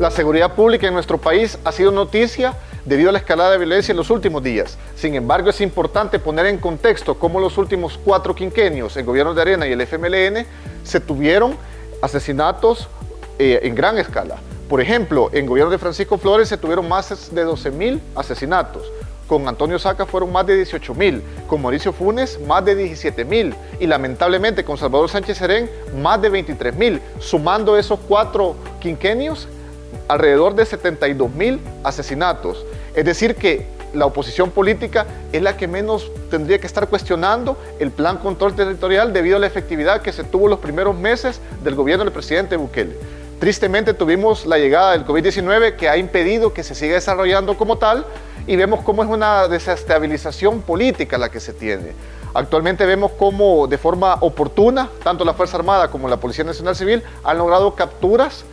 La seguridad pública en nuestro país ha sido noticia debido a la escalada de violencia en los últimos días. Sin embargo, es importante poner en contexto cómo los últimos cuatro quinquenios, el gobierno de Arena y el FMLN, se tuvieron asesinatos eh, en gran escala. Por ejemplo, en gobierno de Francisco Flores se tuvieron más de 12 mil asesinatos. Con Antonio Saca fueron más de 18 mil, con Mauricio Funes más de 17 mil y lamentablemente con Salvador Sánchez Serén más de 23 mil. Sumando esos cuatro quinquenios, alrededor de 72 mil asesinatos. Es decir, que la oposición política es la que menos tendría que estar cuestionando el plan control territorial debido a la efectividad que se tuvo los primeros meses del gobierno del presidente Bukele. Tristemente tuvimos la llegada del COVID-19 que ha impedido que se siga desarrollando como tal y vemos cómo es una desestabilización política la que se tiene. Actualmente vemos cómo de forma oportuna, tanto la Fuerza Armada como la Policía Nacional Civil han logrado capturas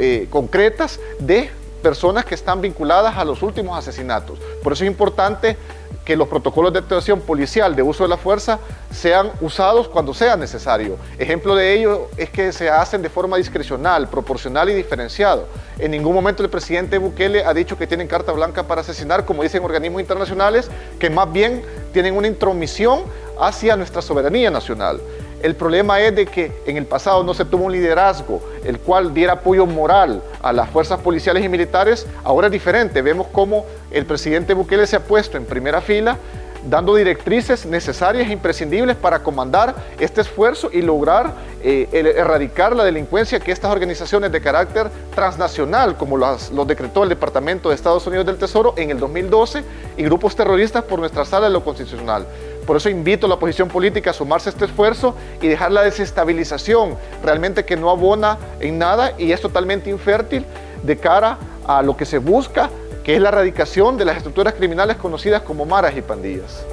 eh, concretas de personas que están vinculadas a los últimos asesinatos. Por eso es importante que los protocolos de actuación policial de uso de la fuerza sean usados cuando sea necesario. Ejemplo de ello es que se hacen de forma discrecional, proporcional y diferenciado. En ningún momento el presidente Bukele ha dicho que tienen carta blanca para asesinar, como dicen organismos internacionales, que más bien tienen una intromisión hacia nuestra soberanía nacional. El problema es de que en el pasado no se tuvo un liderazgo el cual diera apoyo moral a las fuerzas policiales y militares. Ahora es diferente. Vemos cómo el presidente Bukele se ha puesto en primera fila dando directrices necesarias e imprescindibles para comandar este esfuerzo y lograr eh, erradicar la delincuencia que estas organizaciones de carácter transnacional, como los decretó el Departamento de Estados Unidos del Tesoro en el 2012, y grupos terroristas por nuestra sala de lo constitucional. Por eso invito a la oposición política a sumarse a este esfuerzo y dejar la desestabilización, realmente que no abona en nada y es totalmente infértil de cara a lo que se busca que es la erradicación de las estructuras criminales conocidas como maras y pandillas.